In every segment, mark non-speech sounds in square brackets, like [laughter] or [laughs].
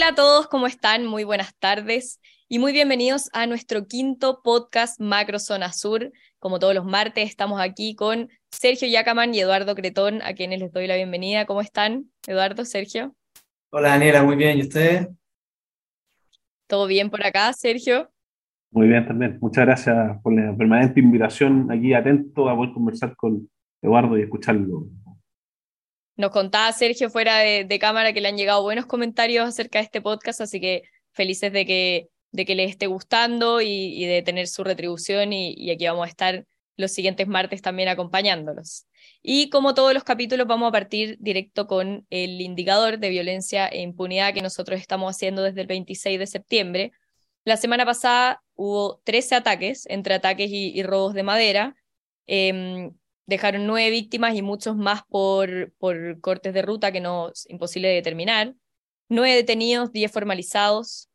Hola a todos, ¿cómo están? Muy buenas tardes y muy bienvenidos a nuestro quinto podcast Macro Zona Sur. Como todos los martes, estamos aquí con Sergio Yacaman y Eduardo Cretón, a quienes les doy la bienvenida. ¿Cómo están, Eduardo, Sergio? Hola, Daniela, muy bien. ¿Y ustedes? ¿Todo bien por acá, Sergio? Muy bien también. Muchas gracias por la permanente invitación aquí, atento a poder conversar con Eduardo y escucharlo. Nos contaba Sergio fuera de, cámara que le han llegado buenos comentarios acerca de este podcast, así que felices de que, de que les esté gustando y, de tener su retribución y, aquí vamos a estar los siguientes martes también acompañándolos. Y como todos los capítulos vamos a partir directo con el indicador de violencia e impunidad que nosotros estamos haciendo desde el 26 de septiembre. La semana pasada hubo 13 ataques, entre ataques y, robos de madera. Em, dejaron nueve víctimas y muchos más por, por cortes de ruta que no es imposible de determinar, nueve detenidos, diez formalizados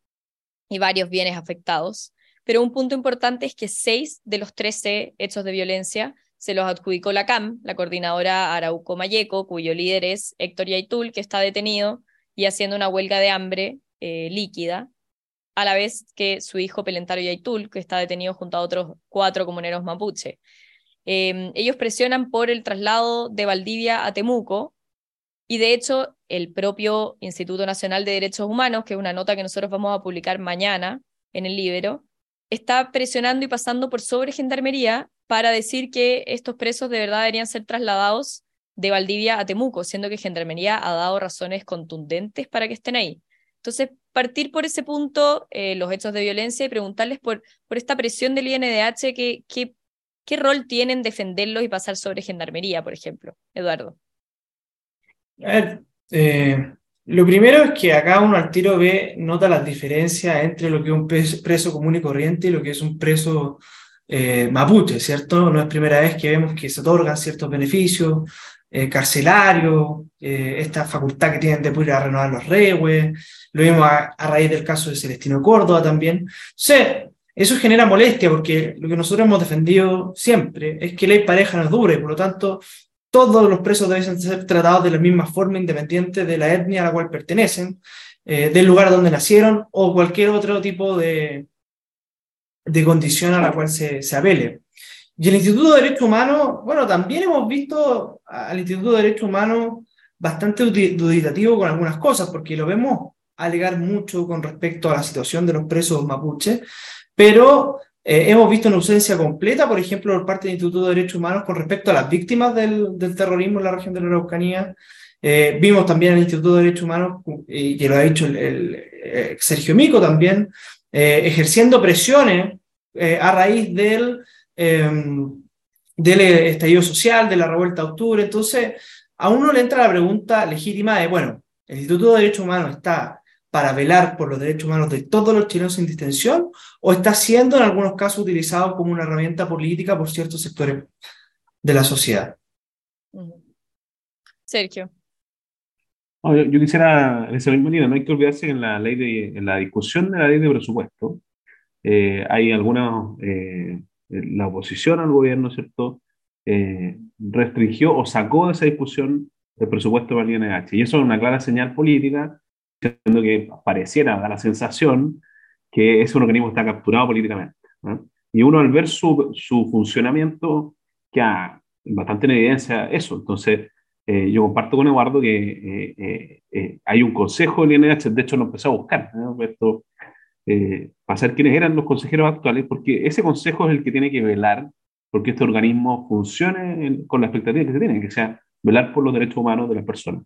y varios bienes afectados. Pero un punto importante es que seis de los trece hechos de violencia se los adjudicó la CAM, la coordinadora Arauco Mayeco, cuyo líder es Héctor Yaitul, que está detenido y haciendo una huelga de hambre eh, líquida, a la vez que su hijo Pelentaro Yaitul, que está detenido junto a otros cuatro comuneros mapuche. Em, ellos presionan por el traslado de Valdivia a Temuco y de hecho el propio Instituto Nacional de Derechos Humanos, que es una nota que nosotros vamos a publicar mañana en el Libro, está presionando y pasando por sobre Gendarmería para decir que estos presos de verdad deberían ser trasladados de Valdivia a Temuco, siendo que Gendarmería ha dado razones contundentes para que estén ahí. Entonces, partir por ese punto, eh, los hechos de violencia y preguntarles por, por esta presión del INDH que, que ¿Qué rol tienen defenderlos y pasar sobre gendarmería, por ejemplo? Eduardo. A ver, eh, lo primero es que acá uno al tiro ve, nota las diferencias entre lo que es un preso común y corriente y lo que es un preso eh, mapuche, ¿cierto? No es primera vez que vemos que se otorgan ciertos beneficios eh, carcelarios, esta facultad que tienen de poder renovar los rehues, lo vimos a, raíz del caso de Celestino Córdoba también. Sí, eso genera molestia porque lo que nosotros hemos defendido siempre es que la pareja no es por lo tanto todos los presos deben ser tratados de la misma forma independiente de la etnia a la cual pertenecen, eh, del lugar donde nacieron o cualquier otro tipo de, de condición a la cual se, se apele. Y el Instituto de Derechos Humanos, bueno, también hemos visto al Instituto de Derechos Humanos bastante duditativo con algunas cosas, porque lo vemos alegar mucho con respecto a la situación de los presos mapuches, pero eh, hemos visto una ausencia completa, por ejemplo, por parte del Instituto de Derechos Humanos con respecto a las víctimas del, terrorismo en la región de la Araucanía. Eh, vimos también el Instituto de Derechos Humanos, y que lo ha dicho eh, Sergio Mico también, ejerciendo presiones a raíz del, em, del estallido social, de la revuelta de octubre. Entonces, a uno le entra la pregunta legítima de, bueno, el Instituto de Derechos Humanos está para velar por los derechos humanos de todos los chilenos sin distinción o está siendo en algunos casos utilizado como una herramienta política por ciertos sectores de la sociedad. Sergio. yo, quisiera, en esa misma línea, no hay que olvidarse que en la, ley de, en la discusión de la ley de presupuesto eh, hay algunas, eh, la oposición al gobierno, ¿cierto? Eh, restringió o sacó de esa discusión el presupuesto de la INH. Y eso es una clara señal política siendo que pareciera dar la sensación que ese organismo está capturado políticamente. Y uno al ver su, su funcionamiento queda bastante en evidencia eso. Entonces, eh, yo comparto con Eduardo que eh, eh, hay un consejo del INH, de hecho lo empezó a buscar, Esto, para saber quiénes eran los consejeros actuales, porque ese consejo es el que tiene que velar porque este organismo funcione con la expectativa que se tiene, que sea velar por los derechos humanos de las personas.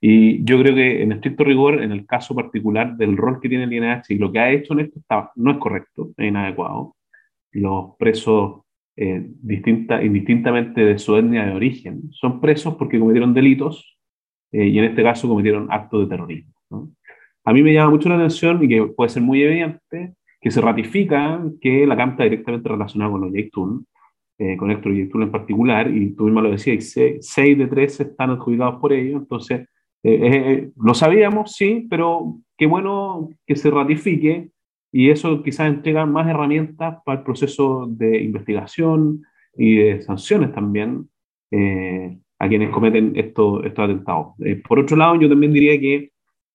Y yo creo que en estricto rigor, en el caso particular del rol que tiene el INH y lo que ha hecho en esto, está, no es correcto, es inadecuado. Los presos, eh, distinta, indistintamente de su etnia de origen, son presos porque cometieron delitos eh, y en este caso cometieron actos de terrorismo. A mí me llama mucho la atención y que puede ser muy evidente que se ratifica que la CAM está directamente relacionada con los Yaitul, eh, con Héctor Yaitul en particular, y tú mismo lo decías, seis de tres están adjudicados por ello, entonces eh, eh, lo sabíamos, sí, pero qué bueno que se ratifique y eso quizás entrega más herramientas para el proceso de investigación y de sanciones también eh, a quienes cometen estos, estos atentados. por otro lado, yo también diría que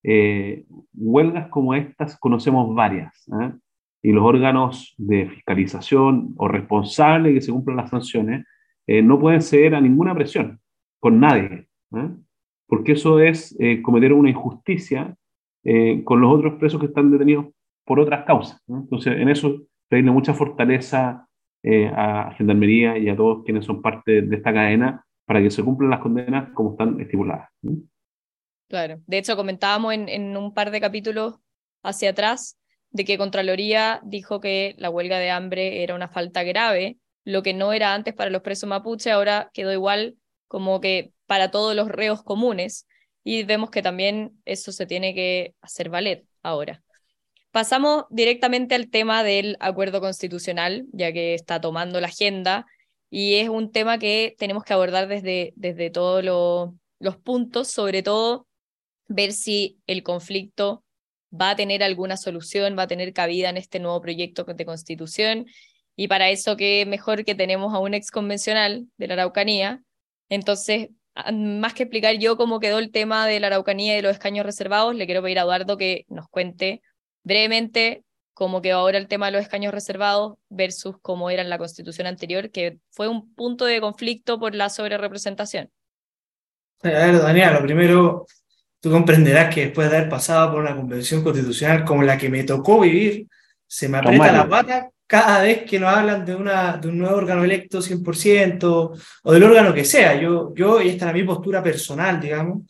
eh, huelgas como estas conocemos varias. ¿eh? Y los órganos de fiscalización o responsables que se cumplan las sanciones eh, no pueden ceder a ninguna presión con nadie. Porque eso es cometer una injusticia con los otros presos que están detenidos por otras causas. Entonces, en eso pedirle mucha fortaleza a Gendarmería y a todos quienes son parte de esta cadena para que se cumplan las condenas como están estipuladas. Claro, de hecho comentábamos en, un par de capítulos hacia atrás de que Contraloría dijo que la huelga de hambre era una falta grave, lo que no era antes para los presos mapuche, ahora quedó igual como que para todos los reos comunes, y vemos que también eso se tiene que hacer valer ahora. Pasamos directamente al tema del acuerdo constitucional, ya que está tomando la agenda, y es un tema que tenemos que abordar desde, desde todos los puntos, sobre todo ver si el conflicto va a tener alguna solución, va a tener cabida en este nuevo proyecto de constitución. Y para eso, qué mejor que tenemos a un ex convencional de la Araucanía. Entonces, más que explicar yo cómo quedó el tema de la Araucanía y de los escaños reservados, le quiero pedir a Eduardo que nos cuente brevemente cómo quedó ahora el tema de los escaños reservados versus cómo era en la constitución anterior, que fue un punto de conflicto por la sobrerepresentación. A ver, Daniel, lo primero, Tú comprenderás que después de haber pasado por una convención constitucional como la que me tocó vivir, se me aprieta la pata cada vez que nos hablan de, una, de un nuevo órgano electo 100% o del órgano que sea. Yo, yo y esta es mi postura personal, digamos,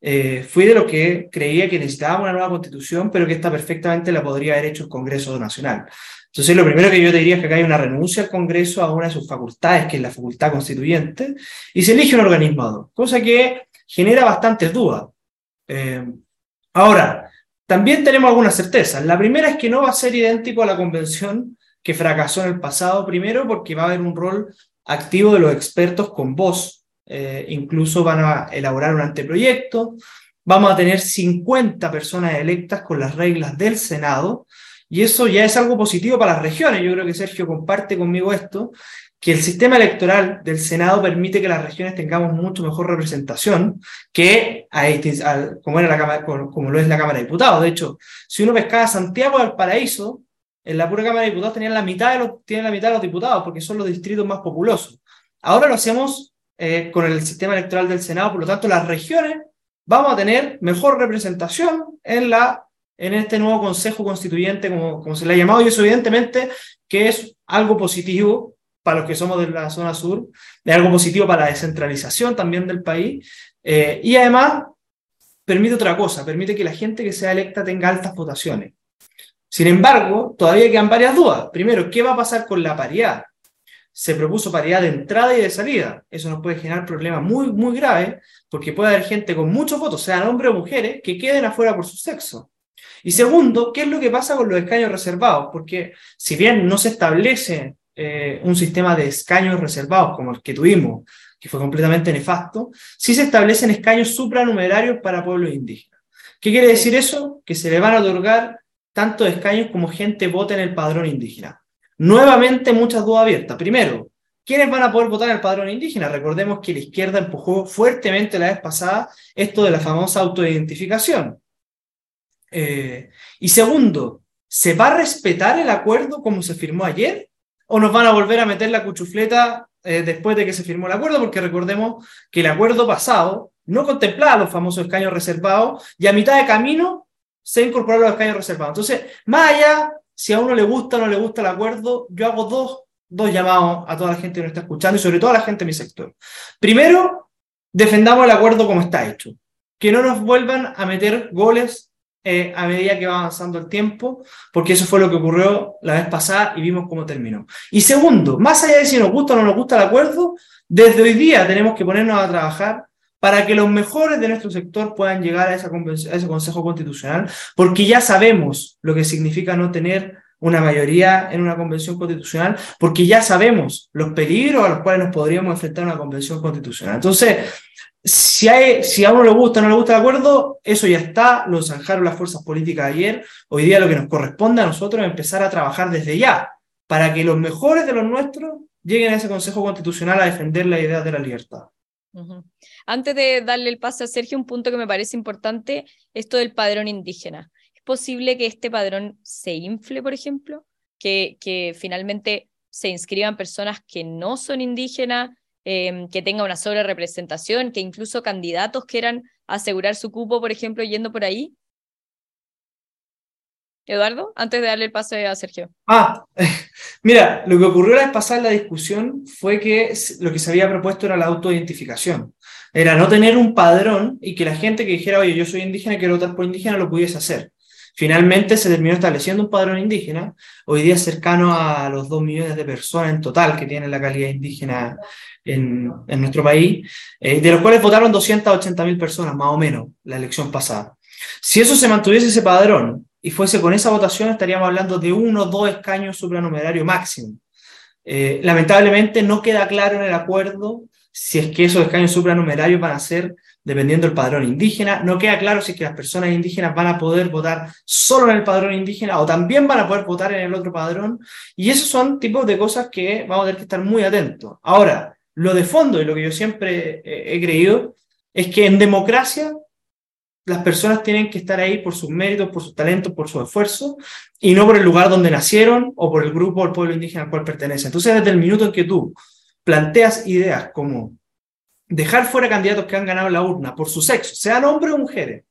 eh, fui de los que creía que necesitábamos una nueva constitución, pero que esta perfectamente la podría haber hecho el Congreso Nacional. Entonces, lo primero que yo te diría es que acá hay una renuncia al Congreso a una de sus facultades, que es la facultad constituyente, y se elige un organismo cosa que genera bastantes dudas. Eh, ahora, también tenemos algunas certezas. La primera es que no va a ser idéntico a la convención que fracasó en el pasado, primero porque va a haber un rol activo de los expertos con voz. Eh, incluso van a elaborar un anteproyecto. Vamos a tener 50 personas electas con las reglas del Senado. Y eso ya es algo positivo para las regiones. Yo creo que Sergio comparte conmigo esto que el sistema electoral del Senado permite que las regiones tengamos mucho mejor representación que como, era la Cámara, como lo es la Cámara de Diputados. De hecho, si uno pescaba Santiago del Paraíso, en la pura Cámara de Diputados tenían la mitad de los, tienen la mitad de los diputados, porque son los distritos más populosos. Ahora lo hacemos eh, con el sistema electoral del Senado, por lo tanto, las regiones vamos a tener mejor representación en, la, en este nuevo Consejo Constituyente, como, se le ha llamado, y eso evidentemente que es algo positivo para los que somos de la zona sur, es algo positivo para la descentralización también del país, eh, y además permite otra cosa, permite que la gente que sea electa tenga altas votaciones. Sin embargo, todavía quedan varias dudas. Primero, ¿qué va a pasar con la paridad? Se propuso paridad de entrada y de salida. Eso nos puede generar problemas muy, muy graves, porque puede haber gente con muchos votos, sean hombres o mujeres, que queden afuera por su sexo. Y segundo, ¿qué es lo que pasa con los escaños reservados? Porque si bien no se establece eh, un sistema de escaños reservados como el que tuvimos, que fue completamente nefasto, sí se establecen escaños supranumerarios para pueblos indígenas. ¿Qué quiere decir eso? Que se le van a otorgar tantos escaños como gente vote en el padrón indígena. Nuevamente muchas dudas abiertas. Primero, ¿quiénes van a poder votar en el padrón indígena? Recordemos que la izquierda empujó fuertemente la vez pasada esto de la famosa autoidentificación. Eh, y segundo, ¿se va a respetar el acuerdo como se firmó ayer? o nos van a volver a meter la cuchufleta eh, después de que se firmó el acuerdo, porque recordemos que el acuerdo pasado no contemplaba los famosos escaños reservados y a mitad de camino se incorporaron los escaños reservados. Entonces, más allá si a uno le gusta o no le gusta el acuerdo, yo hago dos, dos llamados a toda la gente que nos está escuchando y sobre todo a la gente de mi sector. Primero, defendamos el acuerdo como está hecho. Que no nos vuelvan a meter goles eh, a medida que va avanzando el tiempo, porque eso fue lo que ocurrió la vez pasada y vimos cómo terminó. Y segundo, más allá de si nos gusta o no nos gusta el acuerdo, desde hoy día tenemos que ponernos a trabajar para que los mejores de nuestro sector puedan llegar a, ese Consejo Constitucional, porque ya sabemos lo que significa no tener una mayoría en una convención constitucional, porque ya sabemos los peligros a los cuales nos podríamos enfrentar en una convención constitucional. Entonces, si, hay, si a uno le gusta o no le gusta el acuerdo, eso ya está, lo zanjaron las fuerzas políticas ayer. Hoy día lo que nos corresponde a nosotros es empezar a trabajar desde ya, para que los mejores de los nuestros lleguen a ese Consejo Constitucional a defender la idea de la libertad. Antes de darle el paso a Sergio, un punto que me parece importante, esto del padrón indígena. ¿Es posible que este padrón se infle, por ejemplo? Que, que finalmente se inscriban personas que no son indígenas, em, que tenga una sobre representación, que incluso candidatos quieran asegurar su cupo, por ejemplo, yendo por ahí? Eduardo, antes de darle el paso a Sergio. Ah, [laughs] mira, lo que ocurrió la vez pasada en la discusión fue que lo que se había propuesto era la autoidentificación. Era no tener un padrón y que la gente que dijera, oye, yo soy indígena quiero votar por indígena, lo pudiese hacer. Finalmente se terminó estableciendo un padrón indígena, hoy día cercano a los dos millones de personas en total que tienen la calidad indígena en, nuestro país, eh, de los cuales votaron 280.000 personas, más o menos, la elección pasada. Si eso se mantuviese ese padrón y fuese con esa votación, estaríamos hablando de uno o dos escaños supranumerario máximo. Eh, lamentablemente no queda claro en el acuerdo si es que esos escaños supranumerarios van a ser dependiendo del padrón indígena. No queda claro si es que las personas indígenas van a poder votar solo en el padrón indígena o también van a poder votar en el otro padrón. Y esos son tipos de cosas que vamos a tener que estar muy atentos. Ahora, lo de fondo y lo que yo siempre he creído es que en democracia las personas tienen que estar ahí por sus méritos, por sus talentos, por su esfuerzo, y no por el lugar donde nacieron o por el grupo o el pueblo indígena al cual pertenece. Entonces, desde el minuto en que tú planteas ideas como dejar fuera candidatos que han ganado la urna por su sexo, sean hombres o mujeres,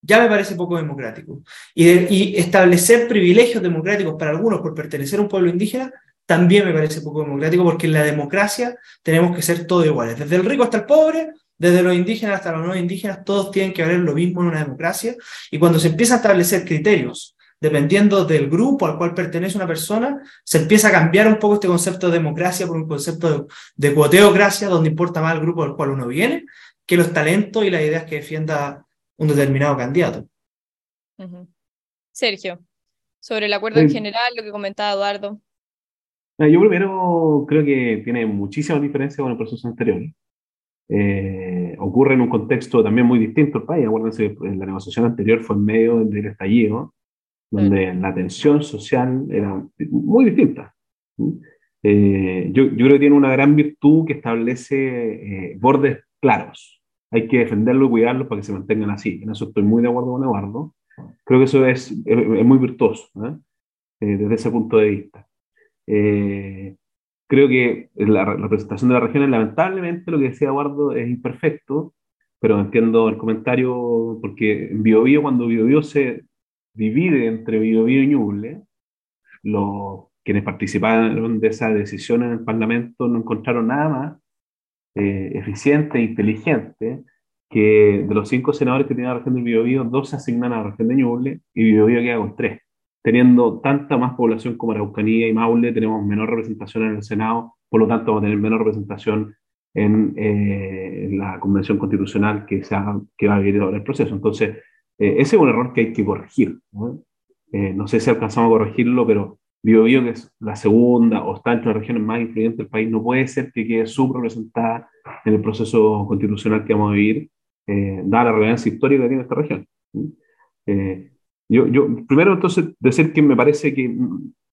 ya me parece poco democrático. Y, y establecer privilegios democráticos para algunos por pertenecer a un pueblo indígena, también me parece poco democrático, porque en la democracia tenemos que ser todos iguales, desde el rico hasta el pobre, desde los indígenas hasta los no indígenas, todos tienen que valer lo mismo en una democracia. Y cuando se empieza a establecer criterios, dependiendo del grupo al cual pertenece una persona, se empieza a cambiar un poco este concepto de democracia por un concepto de, de cuoteocracia, donde importa más el grupo al cual uno viene que los talentos y las ideas que defienda un determinado candidato. Sergio, sobre el acuerdo en general, lo que comentaba Eduardo. Yo primero creo que tiene muchísimas diferencias con el proceso anterior. Eh, ocurre en un contexto también muy distinto el país. Acuérdense, la negociación anterior fue en medio del estallido, donde la tensión social era muy distinta. Eh, yo, yo, creo que tiene una gran virtud que establece eh, bordes claros. Hay que defenderlo y cuidarlo para que se mantengan así. En eso estoy muy de acuerdo con Eduardo. Creo que eso es, es, muy virtuoso desde ese punto de vista creo que la, representación de la región, lamentablemente, lo que decía Eduardo es imperfecto, pero entiendo el comentario, porque en Biobío, cuando Biobío se divide entre Biobío y Ñuble, los quienes participaron de esa decisión en el Parlamento no encontraron nada más eh, eficiente e inteligente que de los cinco senadores que tiene la región del Biobío, dos se asignan a la región de Ñuble y Biobío queda con tres teniendo tanta más población como Araucanía y Maule, tenemos menor representación en el Senado, por lo tanto vamos a tener menor representación en, eh, la Convención Constitucional que, se que va a vivir ahora el proceso. Entonces, eh, ese es un error que hay que corregir. ¿no? Eh, no sé si alcanzamos a corregirlo, pero Bio, Bio, que es la segunda o está entre las regiones más influyentes del país, no puede ser que quede subrepresentada en el proceso constitucional que vamos a vivir, dada la relevancia histórica que tiene esta región. Yo, yo, primero, entonces, decir que me parece que,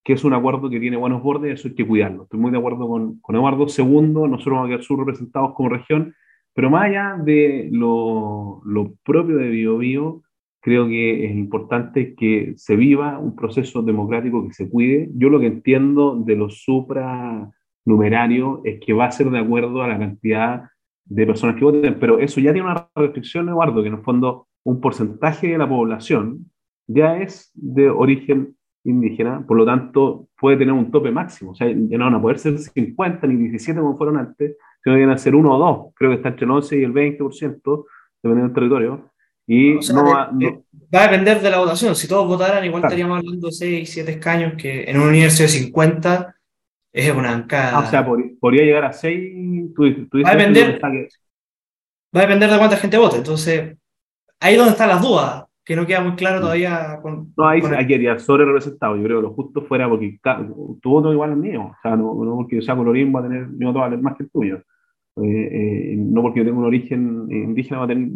que, es un acuerdo que tiene buenos bordes, eso hay que cuidarlo. Estoy muy de acuerdo con, con Eduardo. Segundo, nosotros vamos a quedar subrepresentados como región, pero más allá de lo, lo propio de BioBio, creo que es importante que se viva un proceso democrático que se cuide. Yo lo que entiendo de lo supranumerario es que va a ser de acuerdo a la cantidad de personas que voten, pero eso ya tiene una restricción, Eduardo, que en el fondo un porcentaje de la población ya es de origen indígena, por lo tanto puede tener un tope máximo. O sea, ya no van a poder ser 50 ni 17 como fueron antes, sino que van a ser uno o dos. Creo que está entre el 11 y el 20%, dependiendo del territorio. Y no, va, va, a depender de la votación. Si todos votaran, igual estaríamos hablando de 6, 7 escaños, que en un universo de 50 es una bancada. Ah, o sea, podría llegar a 6. va, a depender, va a depender de cuánta gente vote. Entonces, ahí es donde están las dudas que no queda muy claro mm. todavía. Con, no, ahí, hay quedaría sobre representado. Yo creo que lo justo fuera porque tu voto igual al mío. O sea, no, no porque yo sea colorín va a tener mi voto a valer más que el tuyo. Eh, eh, no porque yo tenga un origen indígena va a tener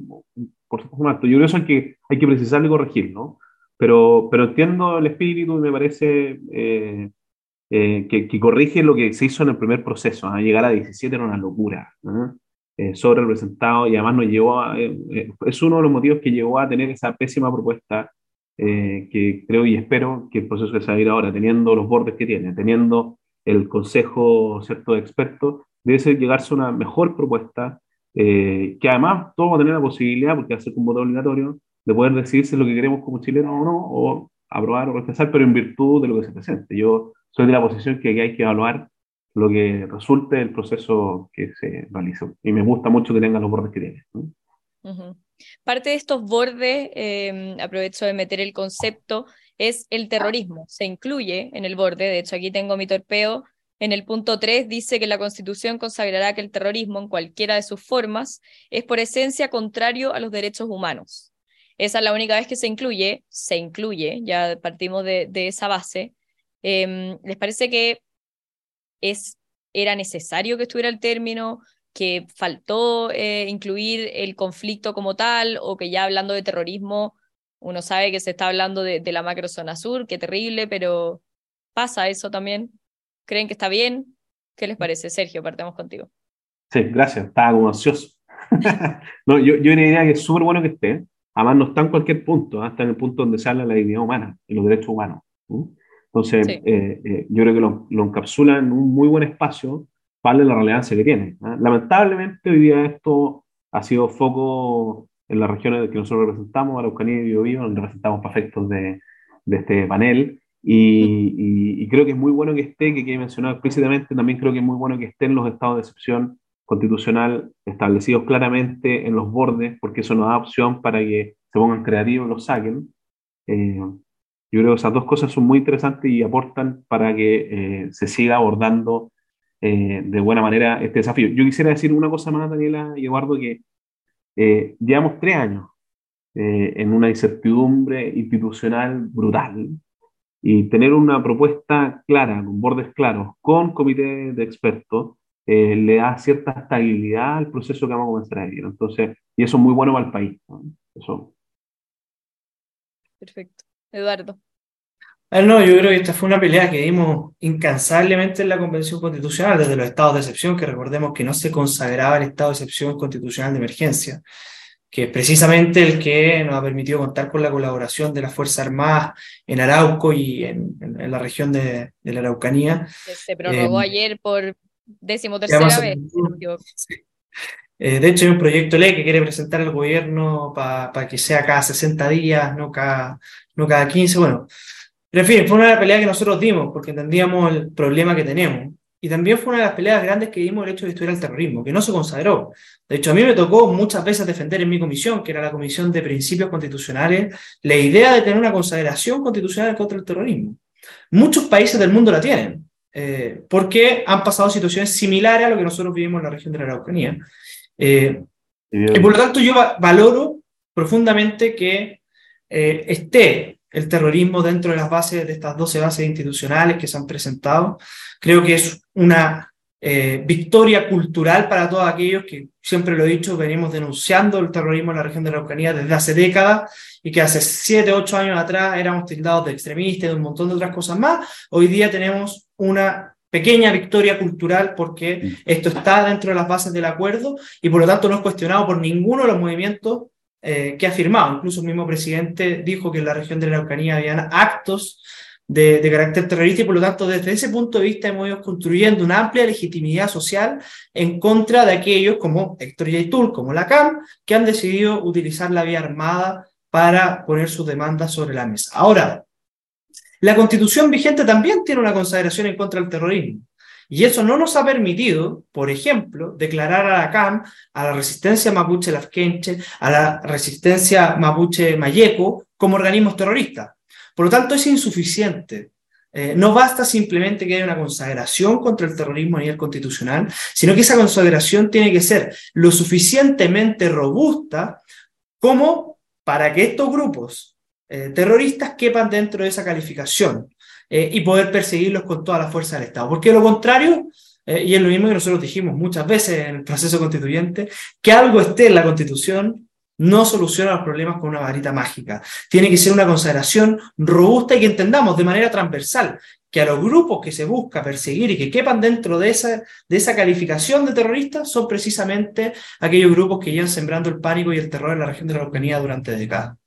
por supuesto más. Yo creo que eso hay que, hay que precisarlo y corregir, ¿no? Pero, pero entiendo el espíritu y me parece eh, que, que, corrige lo que se hizo en el primer proceso. ¿no? Llegar a 17 era una locura. ¿no? Eh, sobre representado y además nos llevó a, eh, eh, es uno de los motivos que llevó a tener esa pésima propuesta que creo y espero que el proceso que se ahora, teniendo los bordes que tiene, teniendo el consejo cierto de expertos, debe ser llegarse a una mejor propuesta que además todos vamos a tener la posibilidad, porque ser un voto obligatorio, de poder decidir si es lo que queremos como chilenos o no, o aprobar o rechazar, pero en virtud de lo que se presente. Yo soy de la posición que hay que evaluar lo que resulte del proceso que se realizó. Y me gusta mucho que tengan los bordes que tiene. Parte de estos bordes, em, aprovecho de meter el concepto, es el terrorismo. Se incluye en el borde, de hecho aquí tengo mi torpeo, en el punto 3 dice que la Constitución consagrará que el terrorismo, en cualquiera de sus formas, es por esencia contrario a los derechos humanos. Esa es la única vez que se incluye, se incluye, ya partimos de, esa base. Em, ¿Les parece que es, era necesario que estuviera el término, que faltó eh, incluir el conflicto como tal, o que ya hablando de terrorismo, uno sabe que se está hablando de, de la macrozona sur, qué terrible, pero pasa eso también. ¿Creen que está bien? ¿Qué les parece? Sergio, partemos contigo. Sí, gracias. Estaba como ansioso. [laughs] no, yo, yo diría que es súper bueno que esté. Además, no está en cualquier punto, hasta ¿ah? en el punto donde se habla la dignidad humana y los derechos humanos. Entonces, eh, eh, yo creo que lo, lo, encapsula en un muy buen espacio para la relevancia que tiene. ¿ah? Lamentablemente, hoy día esto ha sido foco en las regiones que nosotros representamos, Araucanía y Biobío, donde representamos para efectos de, de este panel. Y, y, creo que es muy bueno que esté, que quede mencionado explícitamente, también creo que es muy bueno que estén los estados de excepción constitucional establecidos claramente en los bordes, porque eso nos da opción para que se pongan creativos y los saquen. Eh, yo creo que esas dos cosas son muy interesantes y aportan para que eh, se siga abordando eh, de buena manera este desafío. Yo quisiera decir una cosa más, Daniela y Eduardo, que eh, llevamos tres años en una incertidumbre institucional brutal y tener una propuesta clara, con bordes claros, con comité de expertos, le da cierta estabilidad al proceso que vamos a comenzar a vivir. Entonces, y eso es muy bueno para el país. Eso. Perfecto. Eduardo. Ah, no, yo creo que esta fue una pelea que dimos incansablemente en la Convención Constitucional, desde los estados de excepción, que recordemos que no se consagraba el estado de excepción constitucional de emergencia, que es precisamente el que nos ha permitido contar con la colaboración de las Fuerzas Armadas en Arauco y en, la región de, la Araucanía. se prorrogó eh, ayer por decimotercera vez. Eh, de hecho, hay un proyecto de ley que quiere presentar el gobierno para que sea cada 60 días, no cada, no cada 15. Bueno, pero en fin, fue una de las peleas que nosotros dimos porque entendíamos el problema que tenemos. Y también fue una de las peleas grandes que dimos el hecho de estudiar el terrorismo, que no se consagró. De hecho, a mí me tocó muchas veces defender en mi comisión, que era la Comisión de Principios Constitucionales, la idea de tener una consagración constitucional contra el terrorismo. Muchos países del mundo la tienen, eh, porque han pasado situaciones similares a lo que nosotros vivimos en la región de la Araucanía. Eh, y por lo tanto yo valoro profundamente que eh, esté el terrorismo dentro de las bases de estas 12 bases institucionales que se han presentado. Creo que es una eh, victoria cultural para todos aquellos que, siempre lo he dicho, venimos denunciando el terrorismo en la región de la Araucanía desde hace décadas y que hace 7, 8 años atrás éramos tildados de extremistas y de un montón de otras cosas más. Hoy día tenemos una pequeña victoria cultural porque mm. esto está dentro de las bases del acuerdo y por lo tanto no es cuestionado por ninguno de los movimientos eh, que ha firmado. Incluso el mismo presidente dijo que en la región de la Araucanía habían actos de, carácter terrorista y por lo tanto desde ese punto de vista hemos ido construyendo una amplia legitimidad social en contra de aquellos como Héctor Yaitul, como la CAM, que han decidido utilizar la vía armada para poner sus demandas sobre la mesa. Ahora, la constitución vigente también tiene una consagración en contra del terrorismo. Y eso no nos ha permitido, por ejemplo, declarar a la CAM, a la resistencia mapuche lafkenche, a la resistencia mapuche mayeco como organismos terroristas. Por lo tanto, es insuficiente. Eh, no basta simplemente que haya una consagración contra el terrorismo a nivel constitucional, sino que esa consagración tiene que ser lo suficientemente robusta como para que estos grupos eh, terroristas quepan dentro de esa calificación eh, y poder perseguirlos con toda la fuerza del Estado. Porque lo contrario, eh, y es lo mismo que nosotros dijimos muchas veces en el proceso constituyente, que algo esté en la Constitución no soluciona los problemas con una varita mágica. Tiene que ser una consideración robusta y que entendamos de manera transversal que a los grupos que se busca perseguir y que quepan dentro de esa, de esa calificación de terroristas son precisamente aquellos grupos que llevan sembrando el pánico y el terror en la región de la Araucanía durante décadas.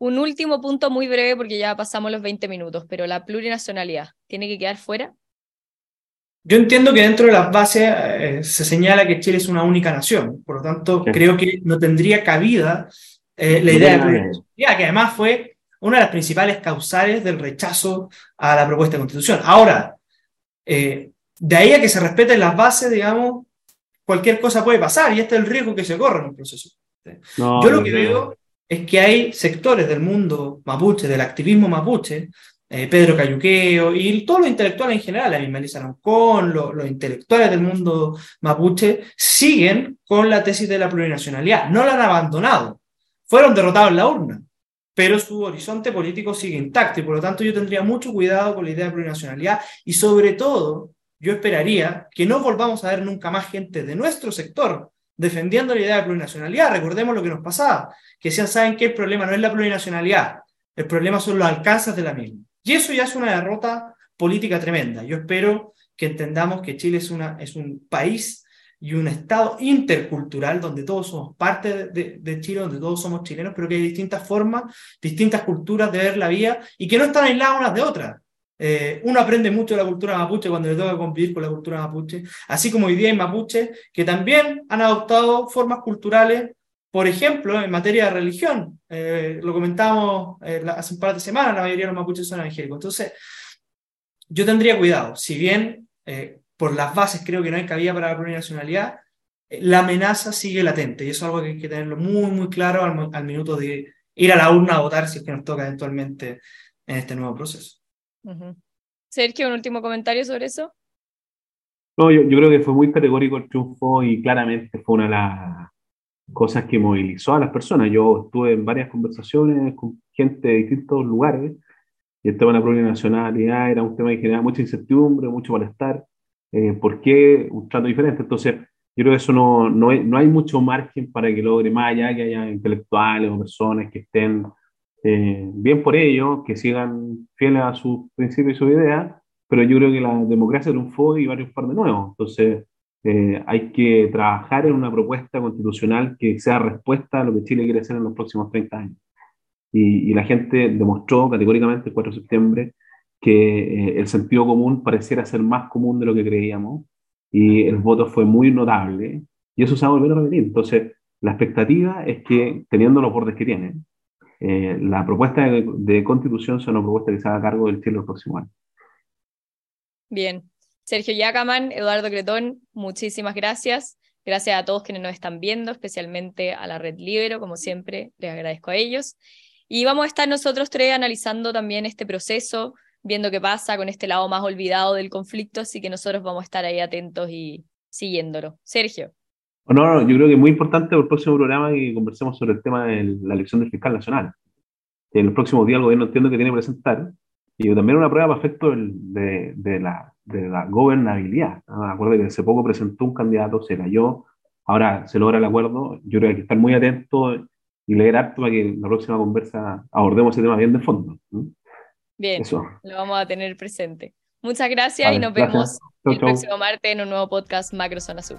Un último punto muy breve porque ya pasamos los 20 minutos, pero la plurinacionalidad, ¿tiene que quedar fuera? Yo entiendo que dentro de las bases eh, se señala que Chile es una única nación, por lo tanto creo que no tendría cabida eh, la idea de plurinacionalidad, que además fue una de las principales causales del rechazo a la propuesta de constitución. Ahora, eh, de ahí a que se respeten las bases, digamos, cualquier cosa puede pasar y este es el riesgo que se corre en un proceso. Yo lo que veo es que hay sectores del mundo mapuche, del activismo mapuche, eh, Pedro Cayuqueo y todos los intelectuales en general, la misma Elisa Roncón, los, intelectuales del mundo mapuche, siguen con la tesis de la plurinacionalidad. No la han abandonado. Fueron derrotados en la urna, pero su horizonte político sigue intacto y por lo tanto yo tendría mucho cuidado con la idea de plurinacionalidad y sobre todo yo esperaría que no volvamos a ver nunca más gente de nuestro sector defendiendo la idea de plurinacionalidad. Recordemos lo que nos pasaba, que decían, ¿saben qué? El problema no es la plurinacionalidad, el problema son los alcances de la misma. Y eso ya es una derrota política tremenda. Yo espero que entendamos que Chile es, una, es un país y un Estado intercultural donde todos somos parte de, Chile, donde todos somos chilenos, pero que hay distintas formas, distintas culturas de ver la vida y que no están aisladas unas de otras. Eh, uno aprende mucho de la cultura mapuche cuando le toca convivir con la cultura mapuche, así como hoy día hay mapuches que también han adoptado formas culturales por ejemplo, en materia de religión, eh, lo comentamos eh, hace un par de semanas, la mayoría de los mapuches son evangélicos. Entonces, yo tendría cuidado, si bien eh, por las bases creo que no hay cabida para la plurinacionalidad, la amenaza sigue latente y eso es algo que hay que tenerlo muy, muy claro al, minuto de ir a la urna a votar si es que nos toca eventualmente en este nuevo proceso. Sergio, un último comentario sobre eso. No, yo, yo, creo que fue muy categórico el triunfo y claramente fue una de las cosas que movilizó a las personas. Yo estuve en varias conversaciones con gente de distintos lugares y el tema de la plurinacionalidad era un tema que generaba mucha incertidumbre, mucho malestar. Eh, ¿Por qué un trato diferente? Entonces, yo creo que eso no, no, hay, no hay mucho margen para que logre más allá que haya intelectuales o personas que estén eh, bien por ello, que sigan fieles a sus principios y sus ideas, pero yo creo que la democracia triunfó y varios par de nuevos. Entonces, eh, hay que trabajar en una propuesta constitucional que sea respuesta a lo que Chile quiere hacer en los próximos 30 años. Y, la gente demostró categóricamente el 4 de septiembre que eh, el sentido común pareciera ser más común de lo que creíamos y el voto fue muy notable y eso se va a volver a repetir. Entonces, la expectativa es que, teniendo los bordes que tiene, eh, la propuesta de, constitución sea una propuesta que se haga cargo del Chile los próximos años. Bien, Sergio Yacaman, Eduardo Cretón, muchísimas gracias. Gracias a todos quienes nos están viendo, especialmente a la Red Libero, como siempre, les agradezco a ellos. Y vamos a estar nosotros tres analizando también este proceso, viendo qué pasa con este lado más olvidado del conflicto, así que nosotros vamos a estar ahí atentos y siguiéndolo. Sergio. No, no, yo creo que es muy importante para el próximo programa que conversemos sobre el tema de la elección del fiscal nacional. En los próximos días el gobierno entiendo que tiene que presentar, y también una prueba perfecta de, de, la, de la gobernabilidad. Me acuerdo que hace poco presentó un candidato, se cayó, ahora se logra el acuerdo. Yo creo que hay que estar muy atento y leer harto para que en la próxima conversa abordemos ese tema bien de fondo. Bien, Eso. lo vamos a tener presente. Muchas gracias y nos vemos el próximo martes en un nuevo podcast Macro Zona Sur.